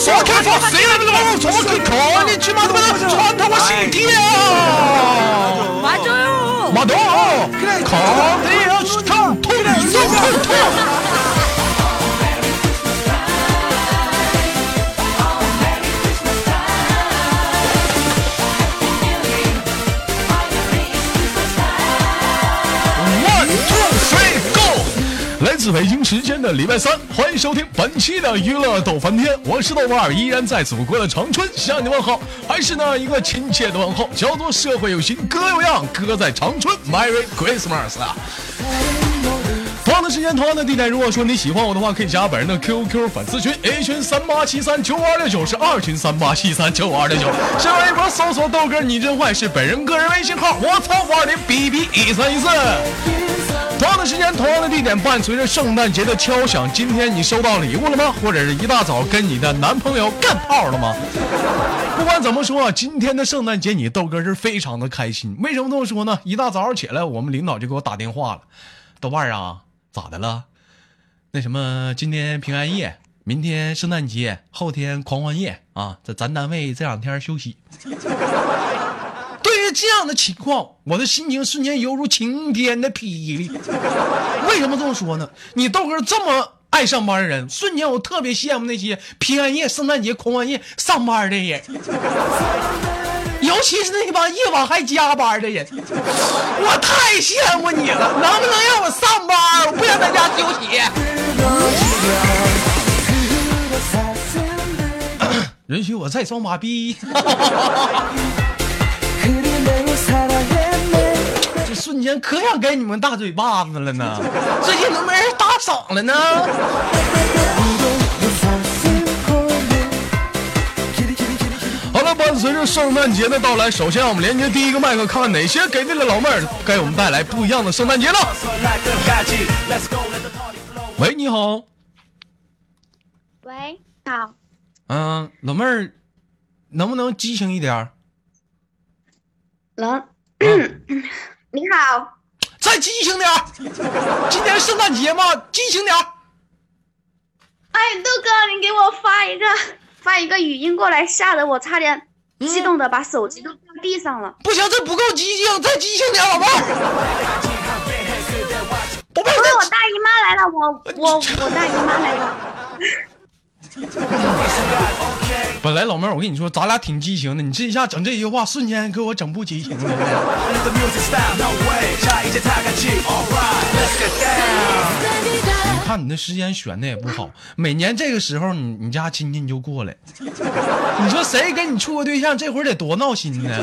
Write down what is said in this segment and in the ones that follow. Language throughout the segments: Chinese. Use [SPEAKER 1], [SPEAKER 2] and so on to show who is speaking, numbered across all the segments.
[SPEAKER 1] 계속해서 세이블로 저렇게 견이 치마드만 전하고
[SPEAKER 2] 신기해요
[SPEAKER 1] 맞아요. 맞아. 그래 건드려 스톰 톰 이소 톰톰 自北京时间的礼拜三，欢迎收听本期的娱乐逗翻天，我是豆瓣儿，依然在祖国的长春向你问好，还是那一个亲切的问候，叫做社会有型哥有样，哥在长春，Merry Christmas 啊！同样的时间，同样的地点。如果说你喜欢我的话，可以加本人的 QQ 粉丝群，A 群三八七三九五二六九，是二群三八七三九五二六九。新浪微博搜索豆哥你真坏，是本人个人微信号，我操五二零 B B 一三一四。同样的时间，同样的地点，伴随着圣诞节的敲响，今天你收到礼物了吗？或者是一大早跟你的男朋友干炮了吗？不管怎么说，今天的圣诞节你豆哥是非常的开心。为什么这么说呢？一大早起来，我们领导就给我打电话了，豆瓣儿啊，咋的了？那什么，今天平安夜，明天圣诞节，后天狂欢夜啊，这咱单位这两天休息。这样的情况，我的心情瞬间犹如晴天的霹雳。为什么这么说呢？你豆哥这么爱上班的人，瞬间我特别羡慕那些平安夜、圣诞节、狂欢夜上班的人，尤其是那帮夜晚还加班的人，我太羡慕你了。能不能让我上班？我不想在家休息。允许我再装马逼。瞬间可想给你们大嘴巴子了呢！最近都没人打赏了呢。好了，伴随着圣诞节的到来，首先让我们连接第一个麦克，看看哪些给力的老妹儿给我们带来不一样的圣诞节呢？喂，你好，
[SPEAKER 3] 喂，好，
[SPEAKER 1] 嗯、老妹儿，能不能激情一点儿？
[SPEAKER 3] 能，
[SPEAKER 1] 嗯
[SPEAKER 3] 你好，
[SPEAKER 1] 再激情点儿！今天圣诞节嘛，激情点儿！
[SPEAKER 3] 哎，豆哥，你给我发一个发一个语音过来，吓得我差点激动的把手机都掉地上了。
[SPEAKER 1] 不行，这不够激情，再激情点，老妹儿。宝贝儿，
[SPEAKER 3] 因为我大姨妈来了，我我我大姨妈来了。
[SPEAKER 1] 本来老妹儿，我跟你说，咱俩挺激情的，你这一下整这句话，瞬间给我整不激情了。你看你那时间选的也不好，每年这个时候你你家亲戚就过来，你说谁跟你处个对象，这会儿得多闹心呢？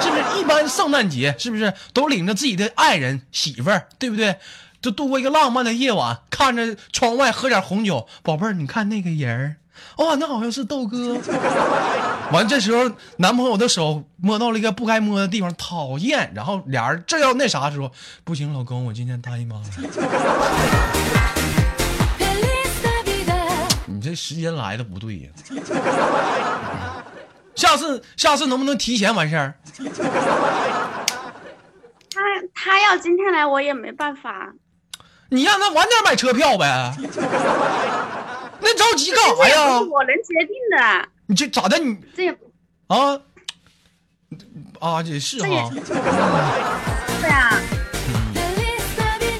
[SPEAKER 1] 是不是？一般圣诞节是不是都领着自己的爱人媳妇儿，对不对？就度过一个浪漫的夜晚，看着窗外喝点红酒，宝贝儿，你看那个人儿，哇，那好像是豆哥。完，这时候男朋友的手摸到了一个不该摸的地方，讨厌。然后俩人正要那啥时候，不行，老公，我今天大姨妈。你这时间来的不对呀、下次下次能不能提前完事儿？
[SPEAKER 3] 他他要今天来，我也没办法。
[SPEAKER 1] 你让他晚点买车票呗。那着急干啥呀？
[SPEAKER 3] 我能决定的，
[SPEAKER 1] 你这咋的？你
[SPEAKER 3] 这也
[SPEAKER 1] 啊啊，也是哈。
[SPEAKER 3] 对啊。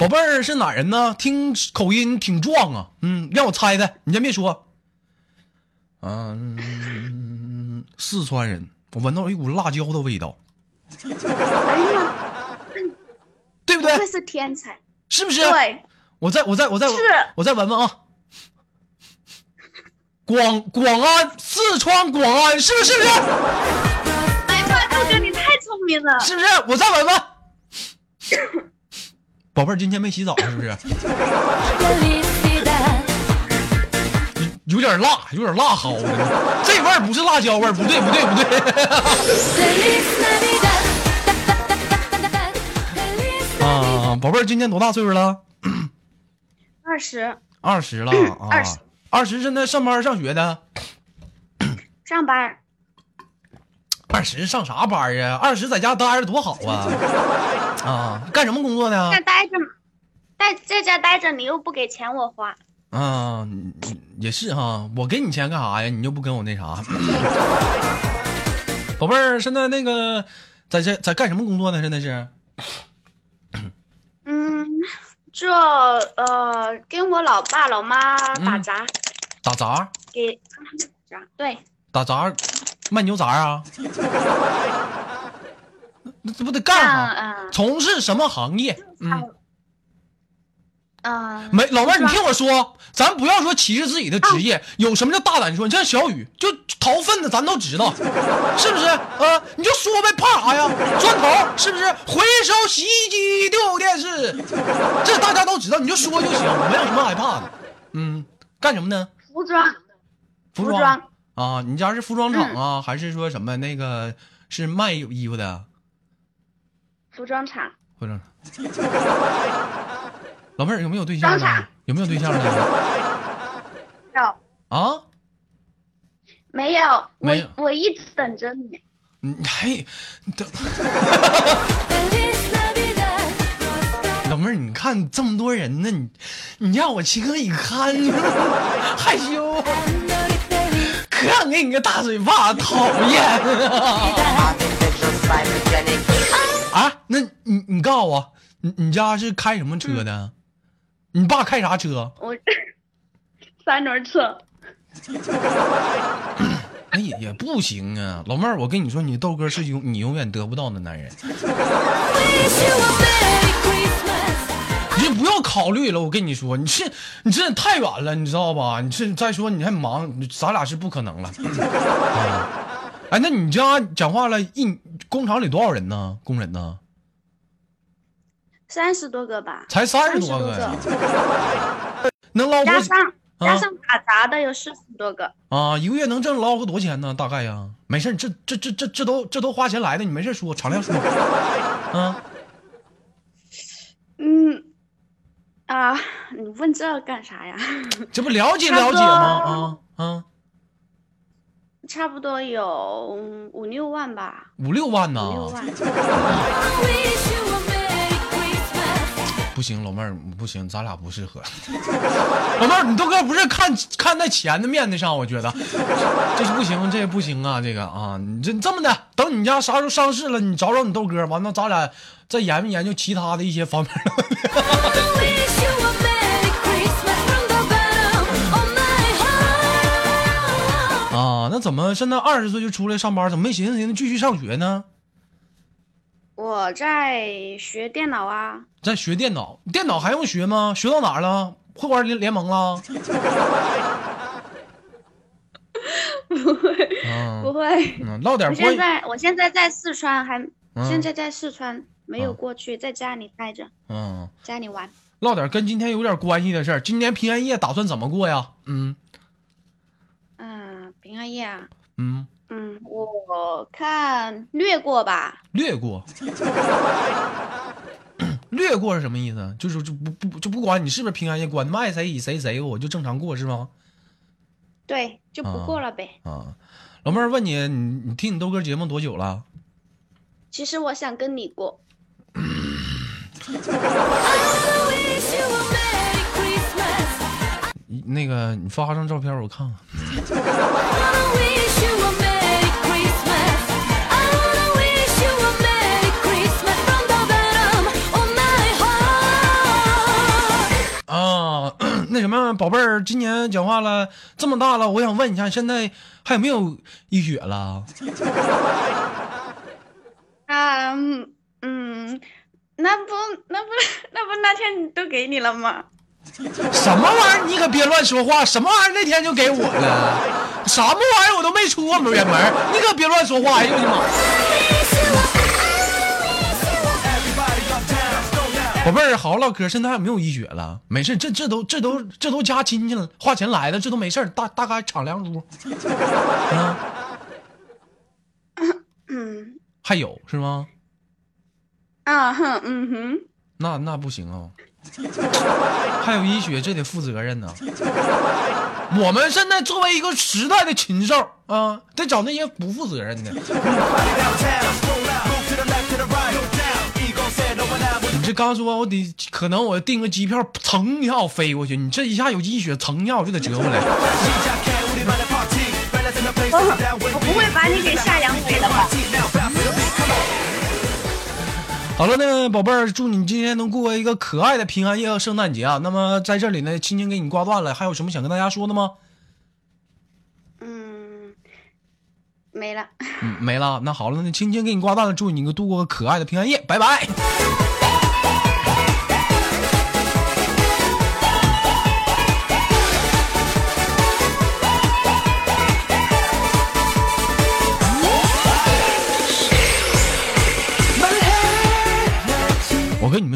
[SPEAKER 1] 宝贝儿是哪人呢？听口音挺壮啊。嗯，让我猜猜，你先别说。嗯，四川人，我闻到一股辣椒的味道，
[SPEAKER 3] 哎呀，
[SPEAKER 1] 对不对？
[SPEAKER 3] 不愧是天才。
[SPEAKER 1] 是不是？
[SPEAKER 3] 对，
[SPEAKER 1] 我再我再我再我再闻闻啊。广广安，四川广安，是不是？是不是？
[SPEAKER 3] 哎呀，豆哥你太聪明了。
[SPEAKER 1] 是不是？我再闻闻。宝贝儿，今天没洗澡是不是？有点辣，有点辣蒿的，这味儿不是辣椒味儿，不对，不对，不对。啊，宝贝儿，今年多大岁数了？
[SPEAKER 3] 二十
[SPEAKER 1] 二十了 啊
[SPEAKER 3] 20，
[SPEAKER 1] 二十现在上班上学的，
[SPEAKER 3] 上班，
[SPEAKER 1] 二十上啥班啊？二十在家待着多好啊！啊，干什么工作呢？
[SPEAKER 3] 在待着，待在家待着，你又不给钱我花，
[SPEAKER 1] 啊，嗯也是哈，我给你钱干啥呀？你又不跟我那啥。宝贝儿，现在那个在这在干什么工作呢？现在是
[SPEAKER 3] 嗯，这呃，跟我老爸老妈打
[SPEAKER 1] 嗯
[SPEAKER 3] 杂，
[SPEAKER 1] 打杂，
[SPEAKER 3] 给。对，
[SPEAKER 1] 打杂卖牛杂啊？那这不得干
[SPEAKER 3] 像
[SPEAKER 1] 啥？
[SPEAKER 3] 嗯
[SPEAKER 1] 从事什么行业？嗯，
[SPEAKER 3] 嗯，
[SPEAKER 1] 没老妹儿，你听我说，咱不要说歧视自己的职业，有什么叫大胆说？你像小雨，就掏粪的，咱都知道，是不是？啊，你就说呗，怕啥呀？砖头是不是？回收洗衣机、丢电视，这大家都知道，你就说就行，没有什么害怕的。嗯，干什么呢？
[SPEAKER 3] 服装，
[SPEAKER 1] 服
[SPEAKER 3] 服装
[SPEAKER 1] 啊？你家是服装厂啊，还是说什么那个是卖衣服的？
[SPEAKER 3] 服装厂，
[SPEAKER 1] 服装厂。老妹儿有没有对象呢？有没有对象呢？
[SPEAKER 3] 有
[SPEAKER 1] 啊？
[SPEAKER 3] 没有？
[SPEAKER 1] 没有
[SPEAKER 3] 我我一直等着你。
[SPEAKER 1] 你还等老妹儿，你看这么多人呢，你你让我情何以堪？害羞，可想给你个大嘴巴，讨厌！啊，那你你告诉我，你你家是开什么车的？你爸开啥车？
[SPEAKER 3] 我三轮车，
[SPEAKER 1] 那也也不行啊，老妹儿，我跟你说，你豆哥是永你永远得不到的男人，你就不要考虑了。我跟你说，你这你真的太远了，你知道吧？你是再说你还忙，咱俩是不可能了。啊哎，那你家讲话了，一工厂里多少人呢？工人呢？
[SPEAKER 3] 三十多个吧，
[SPEAKER 1] 才三十
[SPEAKER 3] 多
[SPEAKER 1] 多个能捞
[SPEAKER 3] 上
[SPEAKER 1] 啊
[SPEAKER 3] 加上打杂的有四十多个。
[SPEAKER 1] 啊？一个月能挣捞个多少钱呢？大概呀？没事，这这这这这都这都花钱来的，你没事说，敞亮说。啊，
[SPEAKER 3] 嗯，啊，你问这干啥呀？
[SPEAKER 1] 这不了解了解吗？啊啊，
[SPEAKER 3] 差不多有嗯五六万吧，
[SPEAKER 1] 五六万呢
[SPEAKER 3] 五？六万。
[SPEAKER 1] 不行，老妹儿不行，咱俩不适合。老妹儿，你豆哥不是看看在钱的面子上，我觉得这是不行，这也不行啊，这个啊，你这这么的，等你家啥时候上市了，你找找你豆哥，完了咱俩再研究研究其他的一些方面。啊，那怎么现在二十岁就出来上班，怎么没寻思寻思继续上学呢？
[SPEAKER 3] 我在学电脑啊，
[SPEAKER 1] 在学电脑，电脑还用学吗？学到哪儿了？会玩联联盟了？
[SPEAKER 3] 不会
[SPEAKER 1] 嗯
[SPEAKER 3] 不会。
[SPEAKER 1] 嗯，唠点
[SPEAKER 3] 我现在我现在在四川，还
[SPEAKER 1] 嗯
[SPEAKER 3] 现在在四川，没有
[SPEAKER 1] 嗯
[SPEAKER 3] 过去，在家里待着，
[SPEAKER 1] 嗯，
[SPEAKER 3] 家里玩。
[SPEAKER 1] 唠点跟今天有点关系的事儿。今年平安夜打算怎么过呀？嗯
[SPEAKER 3] 嗯，平安夜啊，
[SPEAKER 1] 嗯，
[SPEAKER 3] 嗯，我看略过吧，
[SPEAKER 1] 略过。略过是什么意思？就是就不不就不管你是不是平安夜，管他们爱谁以谁谁，我就正常过是吗？
[SPEAKER 3] 对，就
[SPEAKER 1] 啊
[SPEAKER 3] 不过了呗。
[SPEAKER 1] 啊，老妹儿问你，你你听你豆哥节目多久了？
[SPEAKER 3] 其实我想跟你过，
[SPEAKER 1] 那个你发张照片我看看。宝贝儿，今年讲话了这么大了，我想问一下，现在还有没有一血了？
[SPEAKER 3] 啊，嗯嗯，那不那不那不那天都给你了吗？
[SPEAKER 1] 什么玩意儿？你可别乱说话！什么玩意儿？那天就给我了？什么玩意儿？我都没出过远门，你可别乱说话！哎呦我的妈！宝贝儿，好好唠嗑。现在还有没有医学了？没事，这这都这都这都加亲戚了，花钱来的，这都没事儿大大概敞亮屋。啊，
[SPEAKER 3] 嗯
[SPEAKER 1] 还有是吗？
[SPEAKER 3] 啊哼嗯哼，
[SPEAKER 1] 那那不行啊，还有医学，这得负责任呢。我们现在作为一个时代的禽兽啊，得找那些不负责任的。刚说我得可能我订个机票，腾一下我飞过去，你这一下有积雪，腾一下我就得折回来。
[SPEAKER 3] 我不会把你给吓阳痿的吧？
[SPEAKER 1] 好了呢，宝贝儿，祝你今天能过一个可爱的平安夜和圣诞节啊！那么在这里呢，青青给你挂断了，还有什么想跟大家说的吗？
[SPEAKER 3] 嗯，没了。
[SPEAKER 1] 嗯，没了。那好了，那青青给你挂断了，祝你度过个可爱的平安夜，拜拜。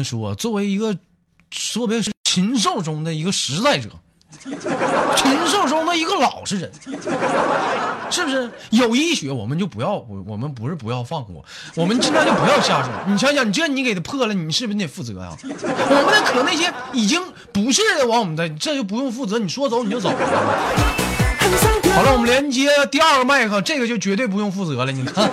[SPEAKER 1] 说，作为一个，说别是禽兽中的一个实在者，禽兽中的一个老实人，是不是？有医学我们就不要，我我们不是不要放过，我们尽量就不要下手。你想想，你这你给他破了，你是不是得负责呀？我们得可那些已经不是的往我们的，这就不用负责。你说走你就走。好了，我们连接第二个麦克，这个就绝对不用负责了。你看。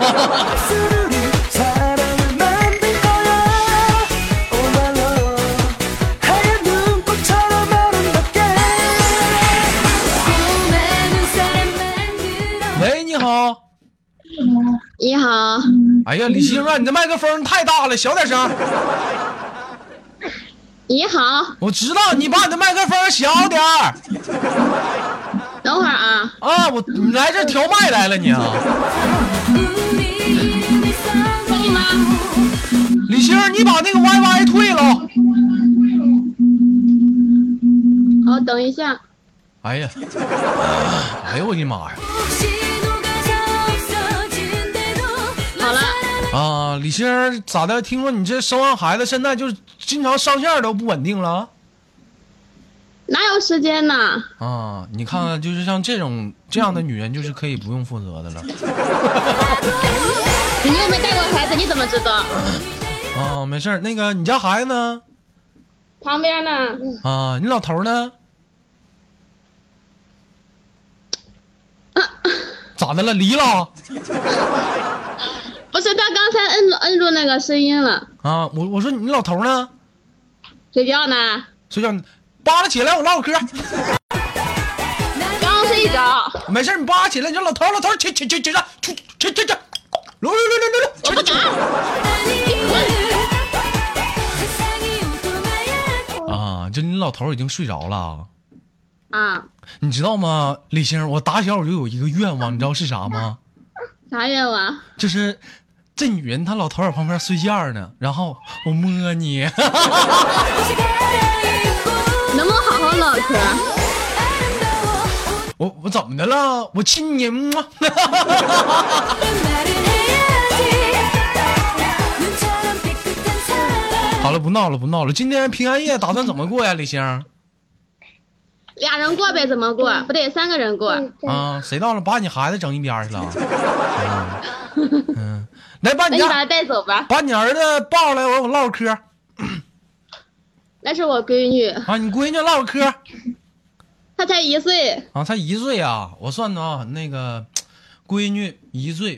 [SPEAKER 1] 你好，哎呀，李星啊，你这麦克风太大了，小点声。
[SPEAKER 2] 你好，
[SPEAKER 1] 我知道你把你的麦克风小点儿。
[SPEAKER 2] 等会儿啊，
[SPEAKER 1] 啊，我你来这调麦来了你啊？李星，你把那个 YY 退了。
[SPEAKER 2] 好，等一下。
[SPEAKER 1] 哎呀，哎呦我的妈呀！啊，李星咋的？听说你这生完孩子，现在就是经常上线都不稳定了
[SPEAKER 2] 哪有时间呢？
[SPEAKER 1] 啊？你看看，就是像这种这样的女人，就是可以不用负责的了。
[SPEAKER 2] 你又没带过孩子，你怎么知道？
[SPEAKER 1] 啊，没事儿。那个你家孩子呢？
[SPEAKER 2] 旁边呢？
[SPEAKER 1] 啊，你老头呢？咋的了？离了？
[SPEAKER 2] 不是，他刚才摁住摁住那个声音了，
[SPEAKER 1] 啊，我我说你老头呢？
[SPEAKER 2] 睡觉呢，
[SPEAKER 1] 睡觉，扒拉起来，我唠会嗑。
[SPEAKER 2] 刚睡着。
[SPEAKER 1] 没事儿你扒拉起来，你说老头老头儿起起起起来，出起起起，来来来来来，
[SPEAKER 2] 我不敢。
[SPEAKER 1] 啊，就你老头已经睡着了。
[SPEAKER 2] 啊，
[SPEAKER 1] 你知道吗，李星？我打小我就有一个愿望，你知道是啥吗？
[SPEAKER 2] 啥愿望？
[SPEAKER 1] 就是这女人她老头儿在旁边睡觉呢，然后我摸你。
[SPEAKER 2] 能不能好好唠嗑？
[SPEAKER 1] 我我怎么的了？我亲你吗？好了，不闹了，不闹了。今天平安夜打算怎么过呀，李星？
[SPEAKER 2] 俩人过呗，怎么过？不对，三个人过。
[SPEAKER 1] 啊，谁到了把你孩子整一边去了？嗯，嗯来把你家
[SPEAKER 2] 那你把他带走吧。
[SPEAKER 1] 把你儿子抱上来，我我唠会嗑
[SPEAKER 2] 那是我闺女，
[SPEAKER 1] 啊。你闺女唠会嗑
[SPEAKER 2] 她才一岁。
[SPEAKER 1] 啊，才一岁啊。我算的啊，那个 闺女一岁，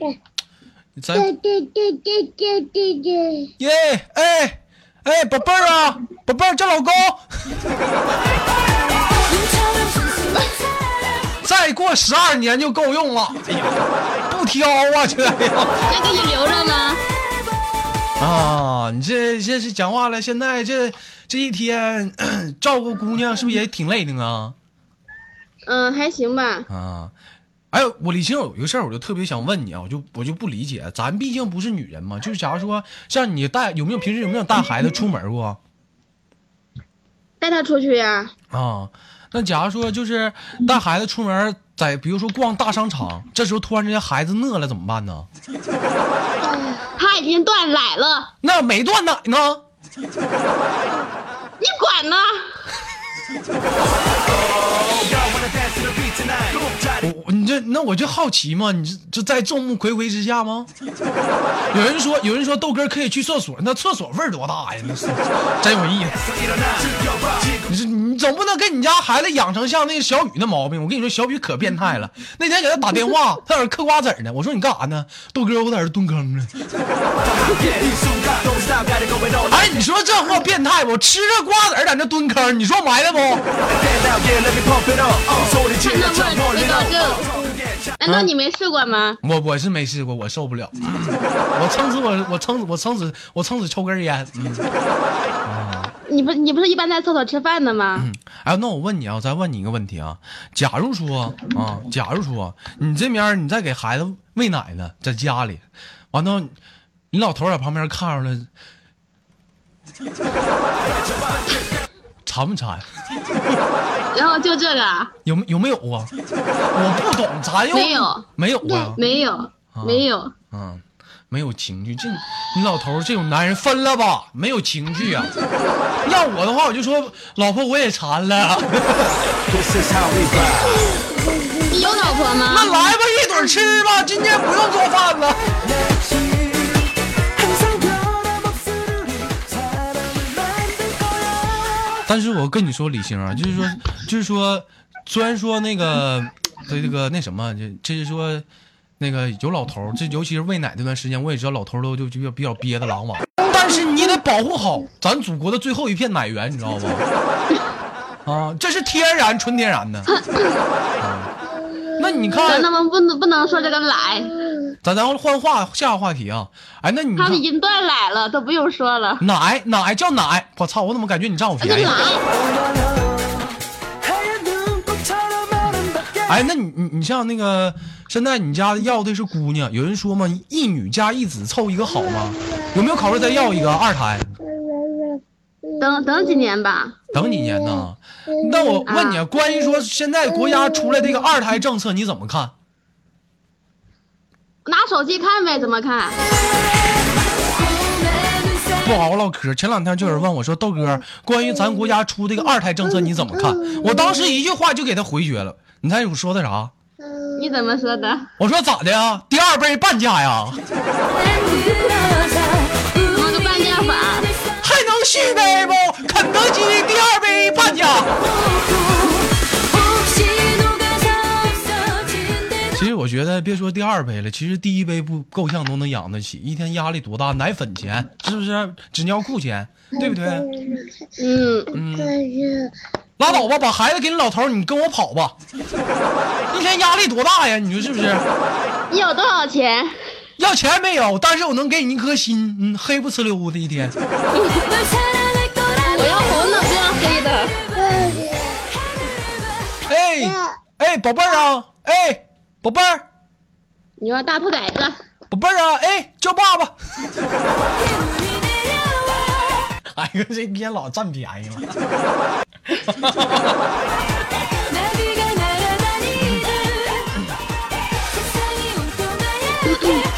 [SPEAKER 1] 咱
[SPEAKER 4] 对对对对对对对，
[SPEAKER 1] 耶哎哎，宝贝儿啊，宝贝儿叫老公。再过十二年就够用了。不挑啊，这呀。
[SPEAKER 2] 那给你留着呢。
[SPEAKER 1] 啊，你这这是讲话了。现在这这一天 照顾姑娘，是不是也挺累的啊？
[SPEAKER 2] 嗯，还行吧。
[SPEAKER 1] 啊，哎，我李青有一个事儿，我就特别想问你啊，我就我就不理解，咱毕竟不是女人嘛，就是假如说像你带有没有平时有没有带孩子出门过
[SPEAKER 2] 带他出去呀。
[SPEAKER 1] 啊？那假如说就是带孩子出门，在比如说逛大商场，这时候突然之间孩子饿了怎么办呢？
[SPEAKER 2] 他已经断奶了，
[SPEAKER 1] 那没断奶呢？
[SPEAKER 2] 你管呢？
[SPEAKER 1] 那我就好奇嘛，你这这在众目睽睽之下吗？有人说有人说豆哥可以去厕所，那厕所味儿多大呀？那是真有意思。你说你总不能给你家孩子养成像那个小雨那毛病。我跟你说，小雨可变态了。那天给他打电话，他在那嗑瓜子呢。我说你干啥呢？豆哥，我在这蹲坑呢。哎，你说这货变态不？吃着瓜子在那蹲坑，你说埋汰不？
[SPEAKER 2] 难道你没试过吗？
[SPEAKER 1] 我我是没试过，我受不了，我撑死我我撑死我撑死我撑死抽根烟。嗯
[SPEAKER 2] 你不你不是一般在厕所吃饭的吗？
[SPEAKER 1] 嗯哎，那我问你啊，我再问你一个问题啊，假如说啊，假如说你这边你在给孩子喂奶呢，在家里，完了你老头在旁边看着了，馋不馋？
[SPEAKER 2] 然后就这个啊
[SPEAKER 1] 有没有没有啊？我不懂，咱又
[SPEAKER 2] 没有
[SPEAKER 1] 没有啊？
[SPEAKER 2] 没有没有，
[SPEAKER 1] 嗯，没有情趣，这你老头这种男人分了吧，没有情趣啊。要我的话，我就说老婆我也馋了.
[SPEAKER 2] 你有老婆吗？
[SPEAKER 1] 那来吧，一顿吃吧，今天不用做饭了。但是我跟你说，李星啊，就是说，就是说，虽然说那个，这这个那什么，这这是说，那个有老头，这尤其是喂奶这段时间，我也知道老头都就就比较憋的狼哇。但是你得保护好咱祖国的最后一片奶源，你知道吧？啊，这是天然纯天然的。啊那你看，
[SPEAKER 2] 能不能不能不能说这个奶？
[SPEAKER 1] 咱咱换话下个话题啊！哎，那你
[SPEAKER 2] 他已经断奶了，都不用说了。
[SPEAKER 1] 奶奶叫奶，我操！我怎么感觉你占我便宜？
[SPEAKER 2] 奶。
[SPEAKER 1] 哎，那你你你像那个，现在你家要的是姑娘，有人说嘛，一女加一子凑一个好吗？有没有考虑再要一个二胎？
[SPEAKER 2] 等等几年吧。
[SPEAKER 1] 等几年呢？那我问你，啊，关于说现在国家出来这个二胎政策，你怎么看？
[SPEAKER 2] 拿手机看呗，怎么看？
[SPEAKER 1] 不好好唠嗑。前两天就有人问我说：“豆哥，关于咱国家出这个二胎政策，你怎么看？”我当时一句话就给他回绝了。你猜我说的啥？
[SPEAKER 2] 你怎么说的？
[SPEAKER 1] 我说咋的呀？第二杯半价呀？
[SPEAKER 2] 怎么个半价法？
[SPEAKER 1] 还能续杯不？肯德基第二杯半价。觉得，别说第二杯了，其实第一杯不够呛都能养得起，一天压力多大？奶粉钱是不是？纸尿裤钱，对不对？
[SPEAKER 2] 嗯嗯，
[SPEAKER 1] 拉倒吧，把孩子给你老头，你跟我跑吧。一天压力多大呀？你说是不是？
[SPEAKER 2] 你有多少钱？
[SPEAKER 1] 要钱没有，但是我能给你一颗心，嗯，黑不呲溜的一天。
[SPEAKER 2] 我要红的，不要黑的。
[SPEAKER 1] 哎哎，宝贝儿啊，哎，宝贝儿，
[SPEAKER 2] 你要大兔崽子，
[SPEAKER 1] 宝贝儿啊，哎，叫爸爸。哎呀，这天老占便宜了。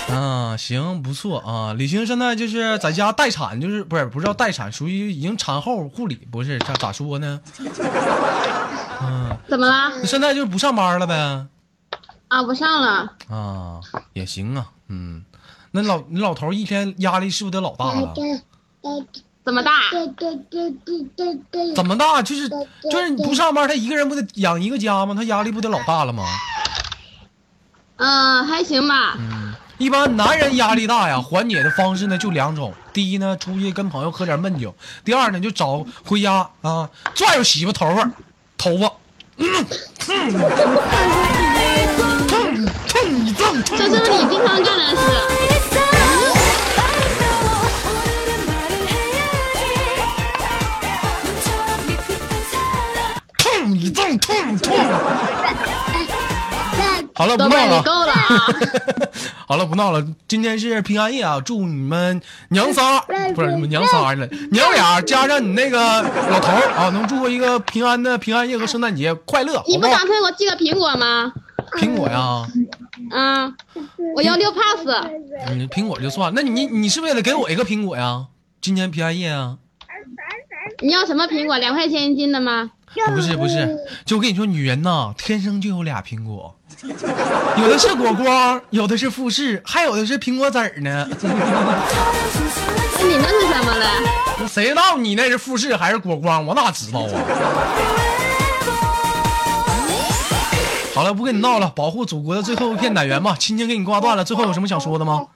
[SPEAKER 1] 啊，行，不错啊。李晴现在就是在家待产，就是不是不是叫待产，属于已经产后护理，不是咋咋说呢？嗯，
[SPEAKER 2] 怎么了？
[SPEAKER 1] 现在就是不上班了呗？
[SPEAKER 2] 啊，不上了。
[SPEAKER 1] 啊，也行啊，嗯。那老你老头一天压力是不是得老大了？
[SPEAKER 2] 怎么大？
[SPEAKER 1] 怎么大？就是就是你不上班，他一个人不得养一个家吗？他压力不得老大了吗？
[SPEAKER 2] 嗯，还行吧。
[SPEAKER 1] 嗯，一般男人压力大呀，缓解的方式呢就两种。第一呢，出去跟朋友喝点闷酒；第二呢，就找回家啊，拽着媳妇头发，头发，嗯，痛，痛一阵，痛
[SPEAKER 2] 这就是你经常干的事。
[SPEAKER 1] 痛一阵，痛痛。好了，不闹了。
[SPEAKER 2] 够了啊！
[SPEAKER 1] 好了，不闹了。今天是平安夜啊，祝你们娘仨 不是你们娘仨了，娘俩加上你那个老头啊，能度过一个平安的平安夜和圣诞节快乐，
[SPEAKER 2] 你不打？算给我寄个苹果吗？
[SPEAKER 1] 苹果呀，
[SPEAKER 2] 嗯，我要六 pass。
[SPEAKER 1] 你，苹果就算。那你你是不是也得给我一个苹果呀？今年平安夜啊？
[SPEAKER 2] 你要什么苹果？两块钱一斤的吗？
[SPEAKER 1] 不是不是，就我跟你说，女人呐，天生就有俩苹果，有的是果光，有的是富士，还有的是苹果籽儿呢。
[SPEAKER 2] 那你那是什么了？
[SPEAKER 1] 谁知道你那是富士还是果光？我哪知道啊？好了，不跟你闹了，保护祖国的最后一片奶源吧。亲情给你挂断了，最后有什么想说的吗？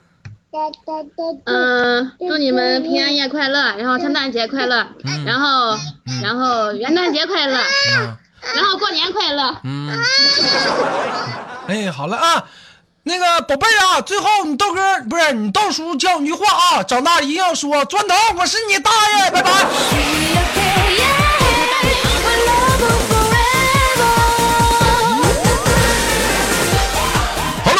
[SPEAKER 2] 嗯，祝你们平安夜快乐，然后圣诞节快乐，然后然后元旦节快乐，
[SPEAKER 1] 嗯
[SPEAKER 2] 然后过年快乐。
[SPEAKER 1] 嗯，
[SPEAKER 5] 哎，好了啊，那个宝贝儿啊，最后你豆哥不是你豆叔教你句话啊，长大一定要说砖头，我是你大爷，拜拜。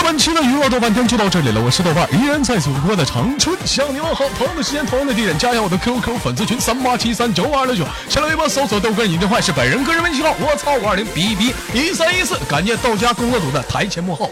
[SPEAKER 1] 本期的娱乐豆瓣天就到这里了，我是豆瓣，依然在祖国的长春向你问好。同样的时间，同样的地点，加一下我的 QQ 粉丝群三八七三九五二六九，新浪微博搜索豆哥你的坏是本人个人微信号，我操五二零 B B 一三一四，感谢豆家工作组的台前幕后。